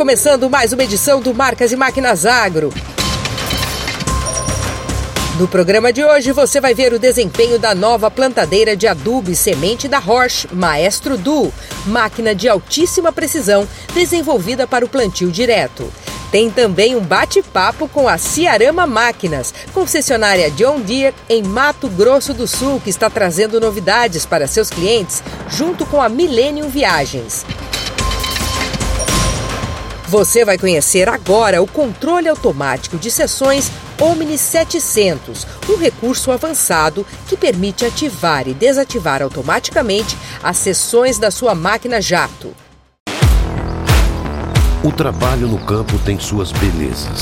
Começando mais uma edição do Marcas e Máquinas Agro. No programa de hoje você vai ver o desempenho da nova plantadeira de adubo e semente da Roche Maestro Du, máquina de altíssima precisão desenvolvida para o plantio direto. Tem também um bate-papo com a Ciarama Máquinas, concessionária John Deere em Mato Grosso do Sul, que está trazendo novidades para seus clientes, junto com a Millennium Viagens. Você vai conhecer agora o controle automático de sessões Omni 700, um recurso avançado que permite ativar e desativar automaticamente as sessões da sua máquina jato. O trabalho no campo tem suas belezas,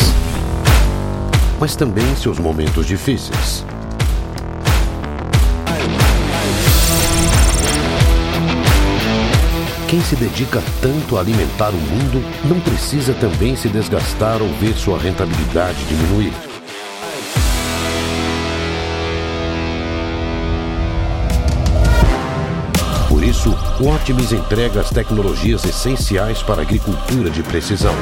mas também seus momentos difíceis. Quem se dedica tanto a alimentar o mundo não precisa também se desgastar ao ver sua rentabilidade diminuir. Por isso, o Optimis entrega as tecnologias essenciais para a agricultura de precisão.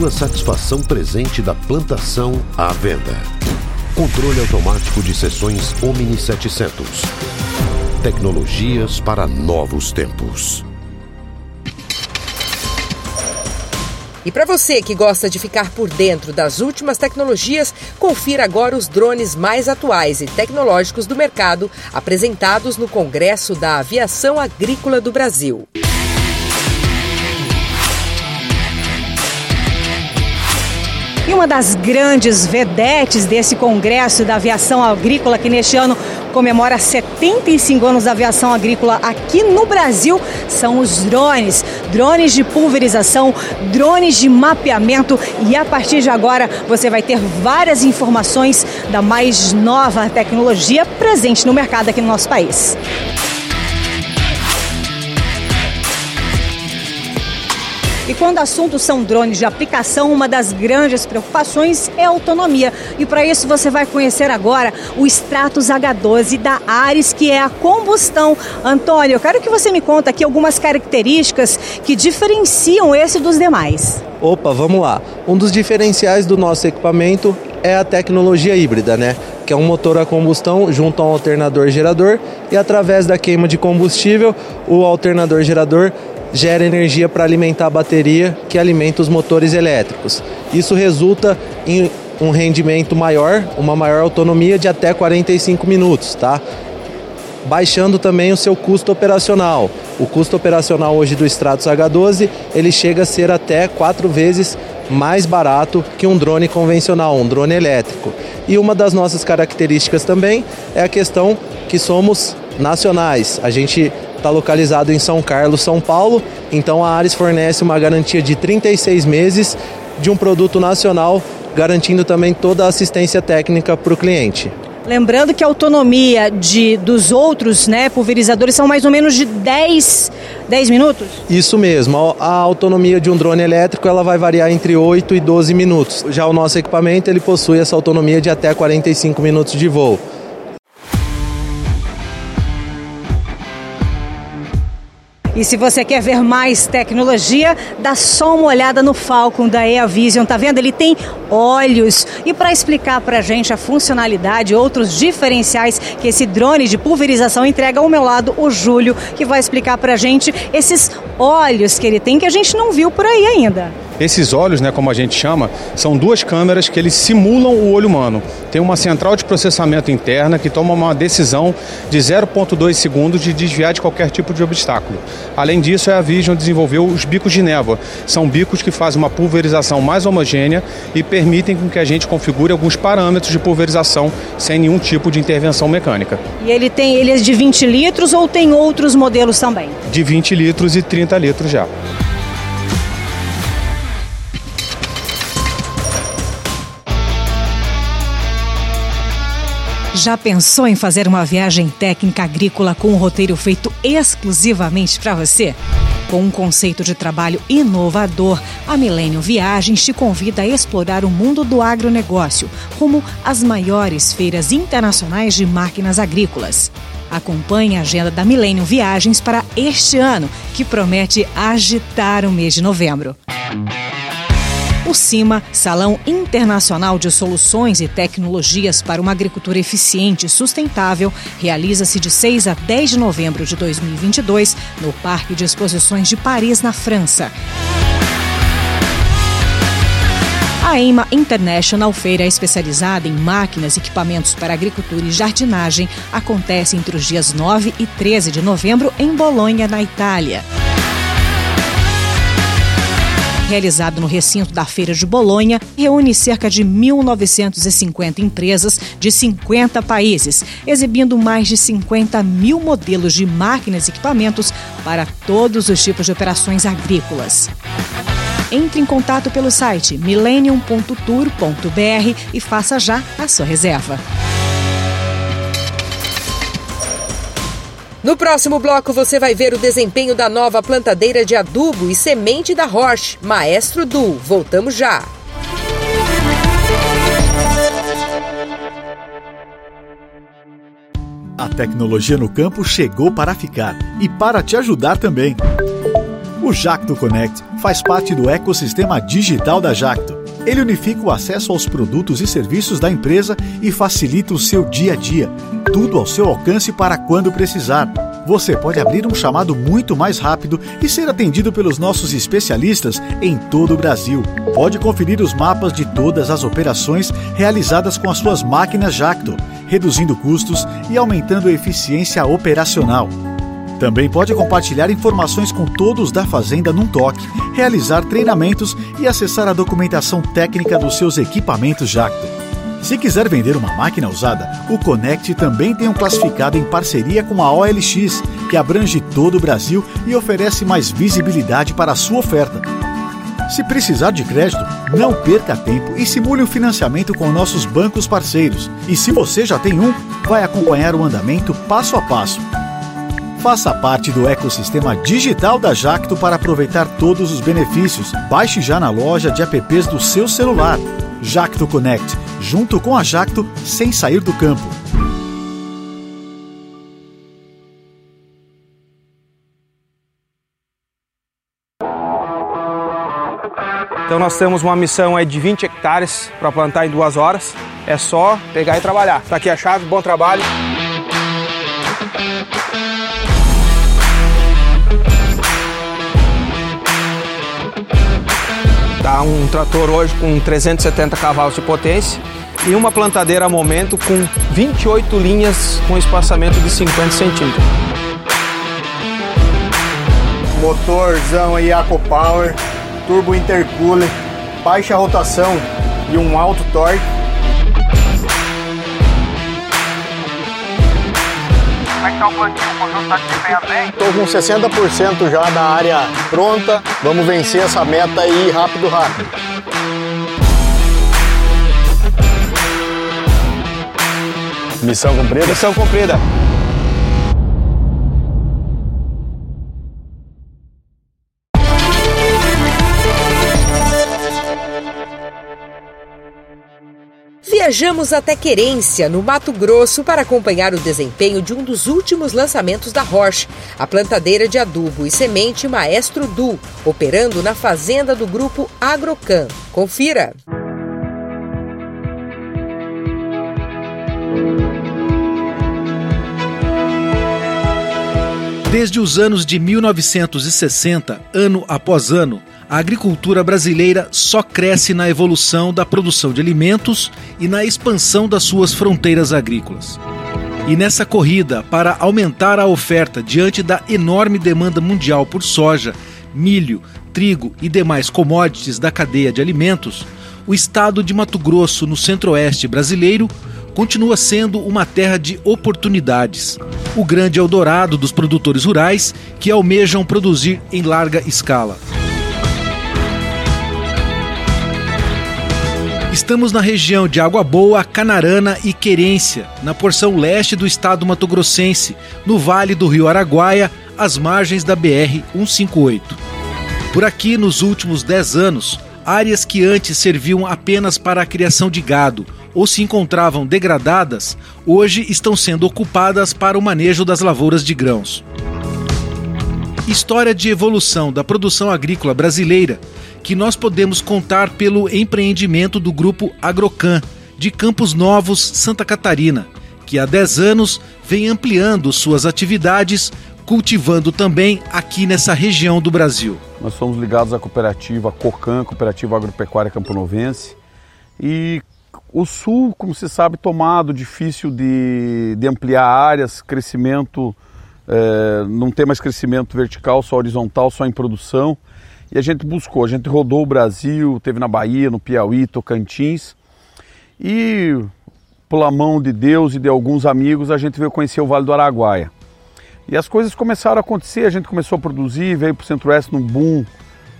Sua satisfação presente da plantação à venda. Controle automático de sessões Omni 700. Tecnologias para novos tempos. E para você que gosta de ficar por dentro das últimas tecnologias, confira agora os drones mais atuais e tecnológicos do mercado apresentados no Congresso da Aviação Agrícola do Brasil. E uma das grandes vedetes desse Congresso da Aviação Agrícola, que neste ano comemora 75 anos da aviação agrícola aqui no Brasil, são os drones. Drones de pulverização, drones de mapeamento e a partir de agora você vai ter várias informações da mais nova tecnologia presente no mercado aqui no nosso país. E quando o assunto são drones de aplicação, uma das grandes preocupações é a autonomia. E para isso você vai conhecer agora o Stratos H12 da Ares, que é a combustão. Antônio, eu quero que você me conta aqui algumas características que diferenciam esse dos demais. Opa, vamos lá. Um dos diferenciais do nosso equipamento é a tecnologia híbrida, né? Que é um motor a combustão junto a um alternador gerador e através da queima de combustível, o alternador gerador gera energia para alimentar a bateria que alimenta os motores elétricos. Isso resulta em um rendimento maior, uma maior autonomia de até 45 minutos, tá? Baixando também o seu custo operacional. O custo operacional hoje do Stratos H12 ele chega a ser até quatro vezes mais barato que um drone convencional, um drone elétrico. E uma das nossas características também é a questão que somos nacionais. A gente está localizado em São Carlos, São Paulo. Então a Ares fornece uma garantia de 36 meses de um produto nacional, garantindo também toda a assistência técnica para o cliente. Lembrando que a autonomia de, dos outros né, pulverizadores são mais ou menos de 10, 10 minutos? Isso mesmo. A, a autonomia de um drone elétrico ela vai variar entre 8 e 12 minutos. Já o nosso equipamento ele possui essa autonomia de até 45 minutos de voo. E se você quer ver mais tecnologia, dá só uma olhada no Falcon da EaVision, tá vendo? Ele tem olhos. E para explicar para a gente a funcionalidade, outros diferenciais que esse drone de pulverização entrega ao meu lado, o Júlio, que vai explicar para a gente esses olhos que ele tem que a gente não viu por aí ainda. Esses olhos, né, como a gente chama, são duas câmeras que eles simulam o olho humano. Tem uma central de processamento interna que toma uma decisão de 0,2 segundos de desviar de qualquer tipo de obstáculo. Além disso, a Vision desenvolveu os bicos de névoa. São bicos que fazem uma pulverização mais homogênea e permitem que a gente configure alguns parâmetros de pulverização sem nenhum tipo de intervenção mecânica. E ele tem ele é de 20 litros ou tem outros modelos também? De 20 litros e 30 litros já. Já pensou em fazer uma viagem técnica agrícola com um roteiro feito exclusivamente para você? Com um conceito de trabalho inovador, a Milênio Viagens te convida a explorar o mundo do agronegócio, rumo às maiores feiras internacionais de máquinas agrícolas. Acompanhe a agenda da Milênio Viagens para este ano, que promete agitar o mês de novembro. O CIMA, Salão Internacional de Soluções e Tecnologias para uma Agricultura Eficiente e Sustentável, realiza-se de 6 a 10 de novembro de 2022 no Parque de Exposições de Paris, na França. A EIMA International, feira especializada em máquinas e equipamentos para agricultura e jardinagem, acontece entre os dias 9 e 13 de novembro em Bolonha, na Itália realizado no recinto da Feira de Bolonha, reúne cerca de 1.950 empresas de 50 países, exibindo mais de 50 mil modelos de máquinas e equipamentos para todos os tipos de operações agrícolas. Entre em contato pelo site millennium.tour.br e faça já a sua reserva. No próximo bloco você vai ver o desempenho da nova plantadeira de adubo e semente da Roche, Maestro Du. Voltamos já. A tecnologia no campo chegou para ficar e para te ajudar também. O Jacto Connect faz parte do ecossistema digital da Jacto. Ele unifica o acesso aos produtos e serviços da empresa e facilita o seu dia a dia tudo ao seu alcance para quando precisar. Você pode abrir um chamado muito mais rápido e ser atendido pelos nossos especialistas em todo o Brasil. Pode conferir os mapas de todas as operações realizadas com as suas máquinas Jacto, reduzindo custos e aumentando a eficiência operacional. Também pode compartilhar informações com todos da fazenda num toque, realizar treinamentos e acessar a documentação técnica dos seus equipamentos Jacto. Se quiser vender uma máquina usada, o Connect também tem um classificado em parceria com a OLX, que abrange todo o Brasil e oferece mais visibilidade para a sua oferta. Se precisar de crédito, não perca tempo e simule o financiamento com nossos bancos parceiros. E se você já tem um, vai acompanhar o andamento passo a passo. Faça parte do ecossistema digital da Jacto para aproveitar todos os benefícios. Baixe já na loja de apps do seu celular. Jacto Connect, junto com a Jacto, sem sair do campo. Então nós temos uma missão aí de 20 hectares para plantar em duas horas. É só pegar e trabalhar. Tá aqui a chave, bom trabalho. Tá um trator hoje com 370 cavalos de potência e uma plantadeira a momento com 28 linhas com espaçamento de 50 centímetros. Motorzão aí Power, turbo intercooler, baixa rotação e um alto torque Como é que tá o plantio? O conjunto tá desempenhando bem? Estou com 60% já da área pronta. Vamos vencer essa meta aí rápido, rápido. Missão cumprida? Missão cumprida. Viajamos até Querência, no Mato Grosso, para acompanhar o desempenho de um dos últimos lançamentos da Roche, a plantadeira de adubo e semente Maestro Du, operando na fazenda do grupo Agrocan. Confira! Desde os anos de 1960, ano após ano, a agricultura brasileira só cresce na evolução da produção de alimentos e na expansão das suas fronteiras agrícolas. E nessa corrida para aumentar a oferta diante da enorme demanda mundial por soja, milho, trigo e demais commodities da cadeia de alimentos, o estado de Mato Grosso, no centro-oeste brasileiro, continua sendo uma terra de oportunidades. O grande Eldorado dos produtores rurais que almejam produzir em larga escala. Estamos na região de Água Boa, Canarana e Querência, na porção leste do estado matogrossense, no vale do rio Araguaia, às margens da BR 158. Por aqui, nos últimos 10 anos, áreas que antes serviam apenas para a criação de gado ou se encontravam degradadas, hoje estão sendo ocupadas para o manejo das lavouras de grãos. História de evolução da produção agrícola brasileira que nós podemos contar pelo empreendimento do grupo Agrocan, de Campos Novos, Santa Catarina, que há 10 anos vem ampliando suas atividades, cultivando também aqui nessa região do Brasil. Nós somos ligados à cooperativa COCAN, Cooperativa Agropecuária Camponovense, e o sul, como se sabe, tomado, difícil de, de ampliar áreas, crescimento, é, não tem mais crescimento vertical, só horizontal, só em produção. E a gente buscou, a gente rodou o Brasil, teve na Bahia, no Piauí, Tocantins. E pela mão de Deus e de alguns amigos, a gente veio conhecer o Vale do Araguaia. E as coisas começaram a acontecer, a gente começou a produzir, veio para o Centro-Oeste num boom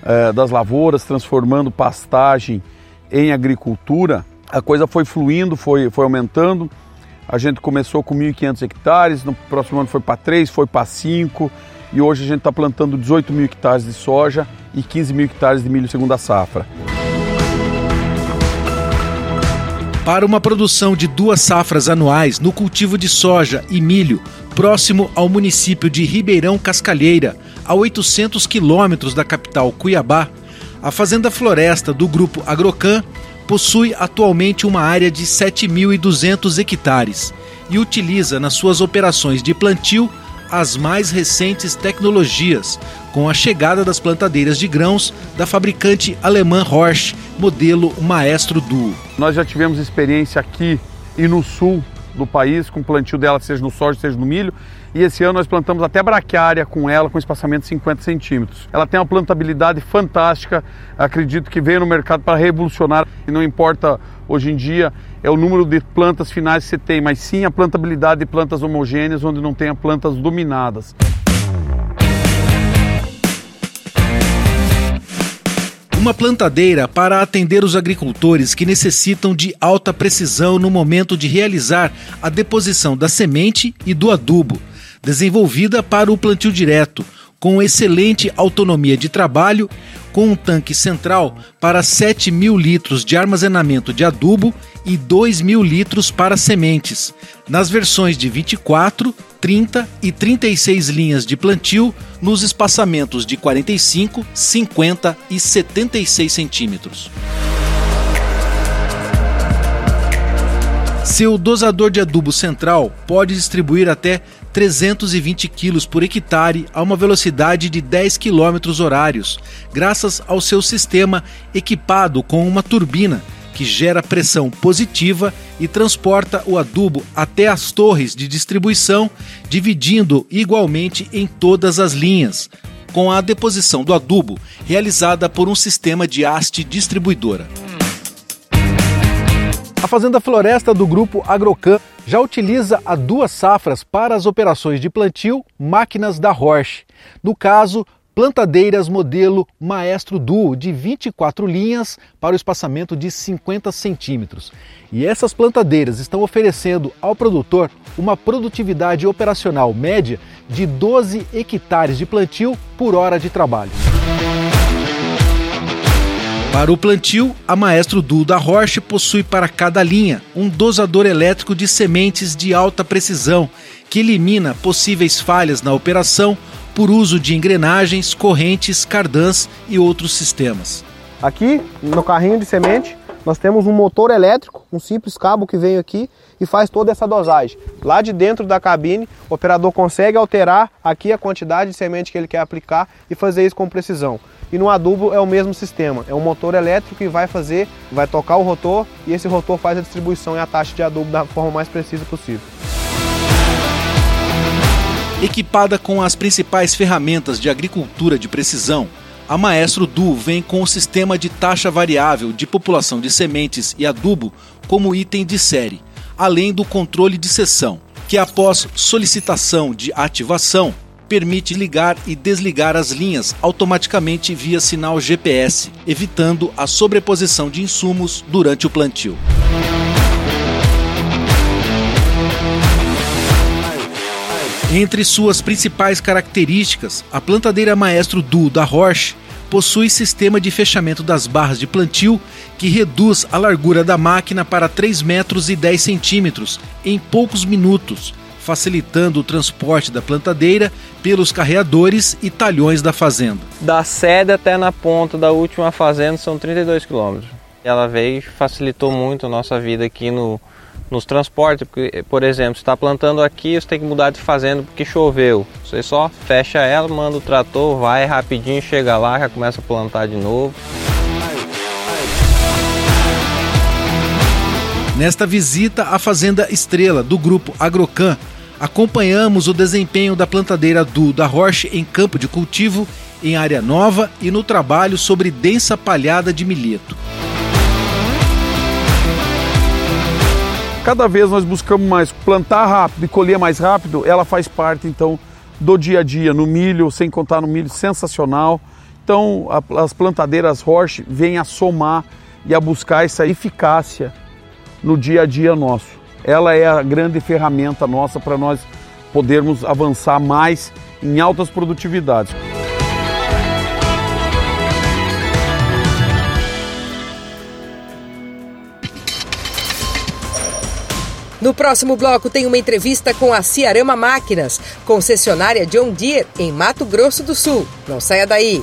é, das lavouras, transformando pastagem em agricultura. A coisa foi fluindo, foi, foi aumentando. A gente começou com 1.500 hectares, no próximo ano foi para 3, foi para 5 e hoje a gente está plantando 18 mil hectares de soja e 15 mil hectares de milho segunda safra. Para uma produção de duas safras anuais no cultivo de soja e milho, próximo ao município de Ribeirão Cascalheira, a 800 quilômetros da capital Cuiabá, a Fazenda Floresta do Grupo Agrocan possui atualmente uma área de 7.200 hectares e utiliza nas suas operações de plantio as mais recentes tecnologias, com a chegada das plantadeiras de grãos da fabricante alemã Horsch, modelo Maestro Duo. Nós já tivemos experiência aqui e no sul do país com o plantio dela, seja no soja, seja no milho, e esse ano nós plantamos até braquiária com ela, com espaçamento de 50 centímetros. Ela tem uma plantabilidade fantástica, acredito que veio no mercado para revolucionar, e não importa hoje em dia é o número de plantas finais que você tem, mas sim a plantabilidade de plantas homogêneas, onde não tenha plantas dominadas. Uma plantadeira para atender os agricultores que necessitam de alta precisão no momento de realizar a deposição da semente e do adubo, desenvolvida para o plantio direto, com excelente autonomia de trabalho, com um tanque central para 7 mil litros de armazenamento de adubo e 2 mil litros para sementes, nas versões de 24, 30 e 36 linhas de plantio, nos espaçamentos de 45, 50 e 76 centímetros. Seu dosador de adubo central pode distribuir até 320 kg por hectare a uma velocidade de 10 km horários, graças ao seu sistema equipado com uma turbina que gera pressão positiva e transporta o adubo até as torres de distribuição, dividindo igualmente em todas as linhas, com a deposição do adubo realizada por um sistema de haste distribuidora. A Fazenda Floresta do grupo Agrocan já utiliza há duas safras para as operações de plantio máquinas da Horsch. No caso, plantadeiras modelo Maestro Duo de 24 linhas para o espaçamento de 50 centímetros. E essas plantadeiras estão oferecendo ao produtor uma produtividade operacional média de 12 hectares de plantio por hora de trabalho. Para o plantio, a Maestro Duo da Roche possui para cada linha um dosador elétrico de sementes de alta precisão que elimina possíveis falhas na operação por uso de engrenagens, correntes, cardãs e outros sistemas. Aqui no carrinho de semente nós temos um motor elétrico, um simples cabo que vem aqui e faz toda essa dosagem. Lá de dentro da cabine, o operador consegue alterar aqui a quantidade de semente que ele quer aplicar e fazer isso com precisão. E no adubo é o mesmo sistema, é um motor elétrico que vai fazer, vai tocar o rotor e esse rotor faz a distribuição e a taxa de adubo da forma mais precisa possível. Equipada com as principais ferramentas de agricultura de precisão, a Maestro Du vem com o sistema de taxa variável de população de sementes e adubo como item de série, além do controle de seção, que após solicitação de ativação, permite ligar e desligar as linhas automaticamente via sinal GPS, evitando a sobreposição de insumos durante o plantio. Entre suas principais características, a plantadeira Maestro Duo da Roche possui sistema de fechamento das barras de plantio que reduz a largura da máquina para 3 metros e 10 centímetros em poucos minutos, facilitando o transporte da plantadeira pelos carreadores e talhões da fazenda. Da sede até na ponta da última fazenda são 32 quilômetros. Ela veio e facilitou muito a nossa vida aqui no, nos transportes, porque, por exemplo, você está plantando aqui, você tem que mudar de fazenda porque choveu. Você só fecha ela, manda o trator, vai rapidinho, chega lá, já começa a plantar de novo. Nesta visita à Fazenda Estrela do grupo Agrocan, acompanhamos o desempenho da plantadeira do da Roche em campo de cultivo, em área nova e no trabalho sobre densa palhada de milheto. Cada vez nós buscamos mais plantar rápido e colher mais rápido, ela faz parte então do dia a dia no milho, sem contar no milho sensacional. Então a, as plantadeiras Roche vêm a somar e a buscar essa eficácia no dia a dia nosso. Ela é a grande ferramenta nossa para nós podermos avançar mais em altas produtividades. No próximo bloco tem uma entrevista com a Ciarama Máquinas, concessionária John Deere em Mato Grosso do Sul. Não saia daí.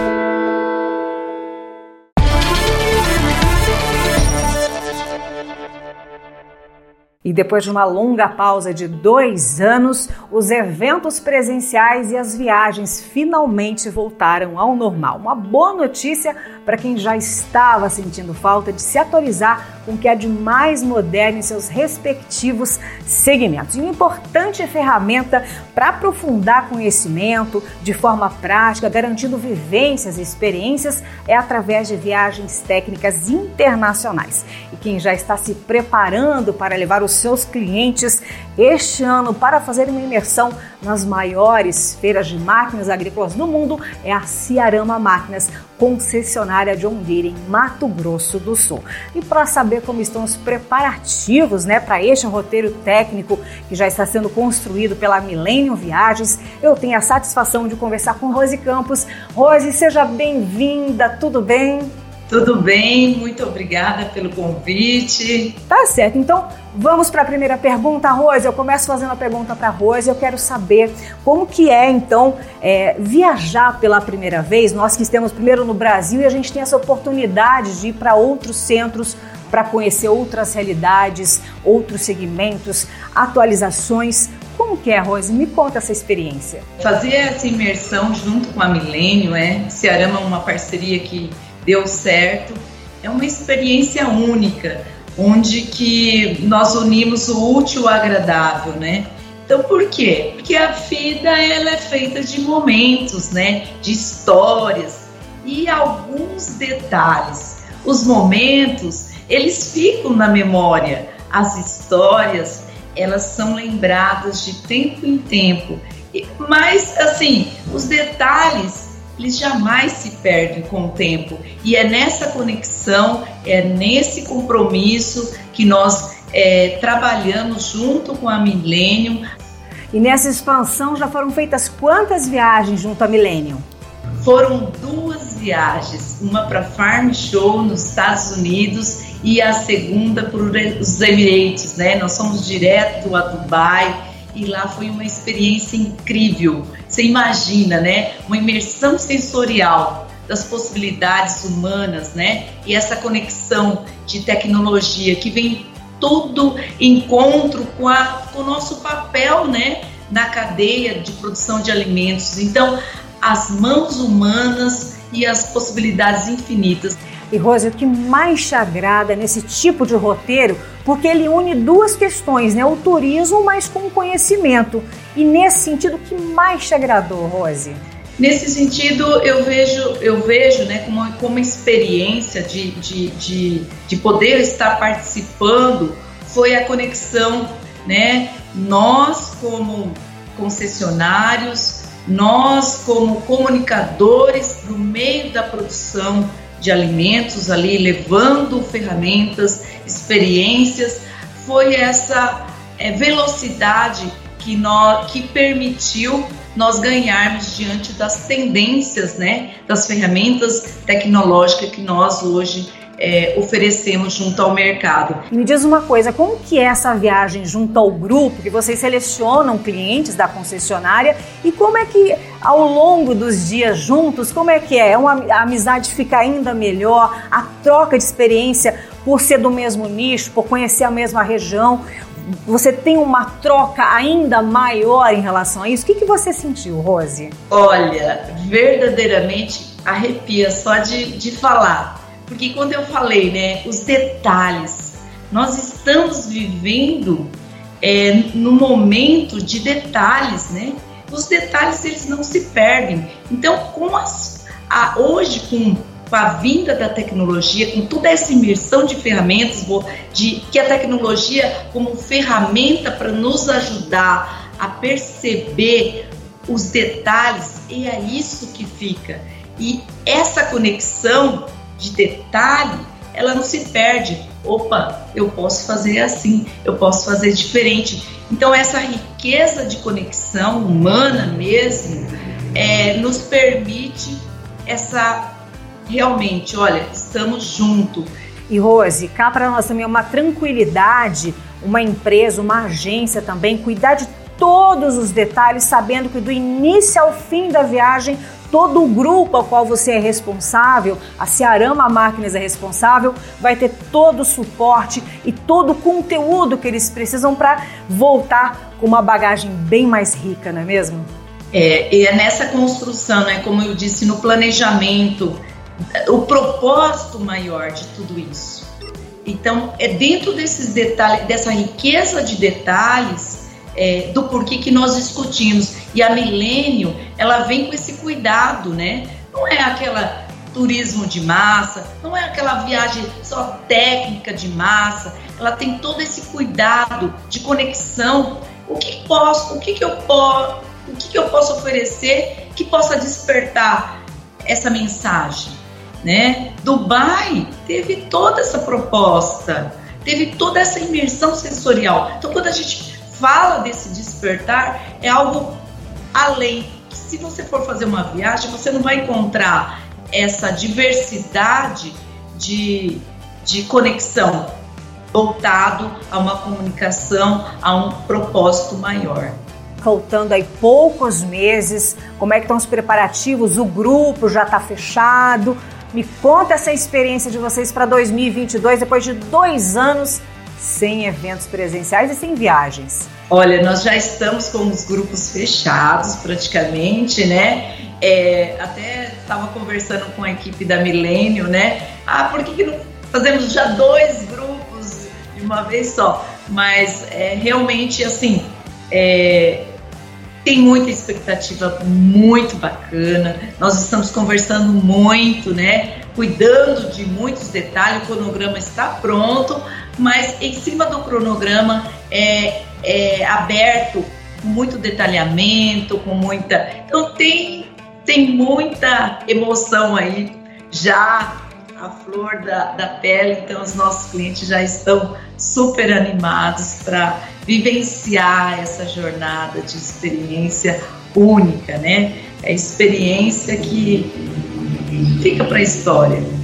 E depois de uma longa pausa de dois anos, os eventos presenciais e as viagens finalmente voltaram ao normal. Uma boa notícia para quem já estava sentindo falta de se atualizar com o que há de mais moderno em seus respectivos segmentos. E uma importante ferramenta para aprofundar conhecimento de forma prática, garantindo vivências e experiências, é através de viagens técnicas internacionais. E quem já está se preparando para levar os seus clientes este ano para fazer uma imersão nas maiores feiras de máquinas agrícolas do mundo é a Ciarama Máquinas, concessionária de Deere em Mato Grosso do Sul. E para saber como estão os preparativos né, para este roteiro técnico que já está sendo construído pela Millennium Viagens, eu tenho a satisfação de conversar com Rose Campos. Rose, seja bem-vinda, tudo bem? Tudo bem, muito obrigada pelo convite. Tá certo, então vamos para a primeira pergunta, Rose. Eu começo fazendo a pergunta para Rose. Eu quero saber como que é então é, viajar pela primeira vez. Nós que estamos primeiro no Brasil e a gente tem essa oportunidade de ir para outros centros para conhecer outras realidades, outros segmentos, atualizações. Como que é, Rose? Me conta essa experiência. Fazer essa imersão junto com a Milênio, é? Cearama é uma parceria que deu certo. É uma experiência única, onde que nós unimos o útil ao agradável, né? Então, por quê? Porque a vida ela é feita de momentos, né? De histórias e alguns detalhes. Os momentos, eles ficam na memória. As histórias, elas são lembradas de tempo em tempo. Mas, assim, os detalhes eles jamais se perdem com o tempo. E é nessa conexão, é nesse compromisso que nós é, trabalhamos junto com a Millennium. E nessa expansão já foram feitas quantas viagens junto à Millennium? Foram duas viagens, uma para Farm Show nos Estados Unidos e a segunda para os Emirates, né? Nós fomos direto a Dubai e lá foi uma experiência incrível. Você imagina, né? Uma imersão sensorial das possibilidades humanas, né? E essa conexão de tecnologia que vem tudo encontro com, a, com o nosso papel, né? Na cadeia de produção de alimentos. Então, as mãos humanas e as possibilidades infinitas. E Rose, o que mais te agrada nesse tipo de roteiro? Porque ele une duas questões, né? O turismo, mas com o conhecimento. E nesse sentido, o que mais te agradou, Rose? Nesse sentido, eu vejo, eu vejo né, como, como experiência de, de, de, de poder estar participando foi a conexão, né? Nós, como concessionários, nós, como comunicadores do meio da produção de alimentos ali, levando ferramentas, experiências, foi essa é, velocidade que, nós, que permitiu nós ganharmos diante das tendências, né, das ferramentas tecnológicas que nós hoje é, oferecemos junto ao mercado. Me diz uma coisa, como que é essa viagem junto ao grupo, que vocês selecionam clientes da concessionária e como é que ao longo dos dias juntos, como é que é? é uma, a amizade fica ainda melhor, a troca de experiência por ser do mesmo nicho, por conhecer a mesma região, você tem uma troca ainda maior em relação a isso? O que, que você sentiu, Rose? Olha, verdadeiramente arrepia só de, de falar. Porque quando eu falei, né, os detalhes, nós estamos vivendo é, no momento de detalhes, né? Os detalhes eles não se perdem. Então, com as, a, hoje com, com a vinda da tecnologia, com toda essa imersão de ferramentas, de que a tecnologia como ferramenta para nos ajudar a perceber os detalhes, e é isso que fica. E essa conexão de detalhe, ela não se perde. Opa, eu posso fazer assim, eu posso fazer diferente. Então, essa riqueza de conexão humana mesmo é, nos permite essa realmente, olha, estamos juntos. E Rose, cá para nós também é uma tranquilidade, uma empresa, uma agência também, cuidar de todos os detalhes, sabendo que do início ao fim da viagem todo o grupo ao qual você é responsável, a Cearama Máquinas é responsável, vai ter todo o suporte e todo o conteúdo que eles precisam para voltar com uma bagagem bem mais rica, não é mesmo? É, e é nessa construção, né, como eu disse, no planejamento, o propósito maior de tudo isso. Então, é dentro desses detalhes, dessa riqueza de detalhes, é, do porquê que nós discutimos. E a Milênio, ela vem com esse cuidado, né? Não é aquela turismo de massa, não é aquela viagem só técnica de massa, ela tem todo esse cuidado de conexão. O que posso, o que, que eu posso, o que, que eu posso oferecer que possa despertar essa mensagem, né? Dubai teve toda essa proposta, teve toda essa imersão sensorial. Então, quando a gente fala desse despertar, é algo além. Se você for fazer uma viagem, você não vai encontrar essa diversidade de, de conexão voltado a uma comunicação, a um propósito maior. Faltando aí poucos meses, como é que estão os preparativos? O grupo já está fechado. Me conta essa experiência de vocês para 2022, depois de dois anos sem eventos presenciais e sem viagens. Olha, nós já estamos com os grupos fechados praticamente, né? É, até estava conversando com a equipe da Milênio, né? Ah, por que, que não fazemos já dois grupos de uma vez só? Mas é, realmente, assim, é, tem muita expectativa muito bacana. Nós estamos conversando muito, né? Cuidando de muitos detalhes. O cronograma está pronto, mas em cima do cronograma é, é aberto com muito detalhamento, com muita. Então tem tem muita emoção aí já a flor da, da pele, então os nossos clientes já estão super animados para vivenciar essa jornada de experiência única, né? É experiência que fica para a história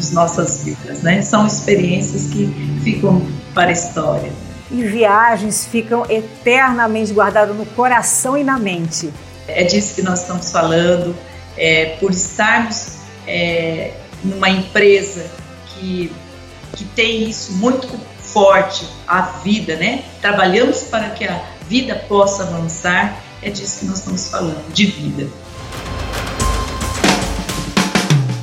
das nossas vidas, né? São experiências que ficam para a história. E viagens ficam eternamente guardadas no coração e na mente. É disso que nós estamos falando, é, por estarmos é, numa empresa que, que tem isso muito forte, a vida, né? Trabalhamos para que a vida possa avançar, é disso que nós estamos falando, de vida.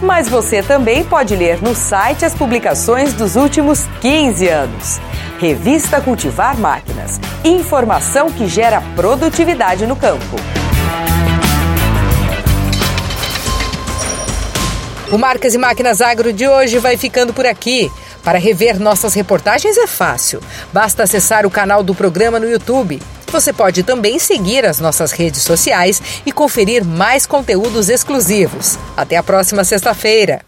Mas você também pode ler no site as publicações dos últimos 15 anos. Revista Cultivar Máquinas. Informação que gera produtividade no campo. O Marcas e Máquinas Agro de hoje vai ficando por aqui. Para rever nossas reportagens é fácil. Basta acessar o canal do programa no YouTube. Você pode também seguir as nossas redes sociais e conferir mais conteúdos exclusivos. Até a próxima sexta-feira.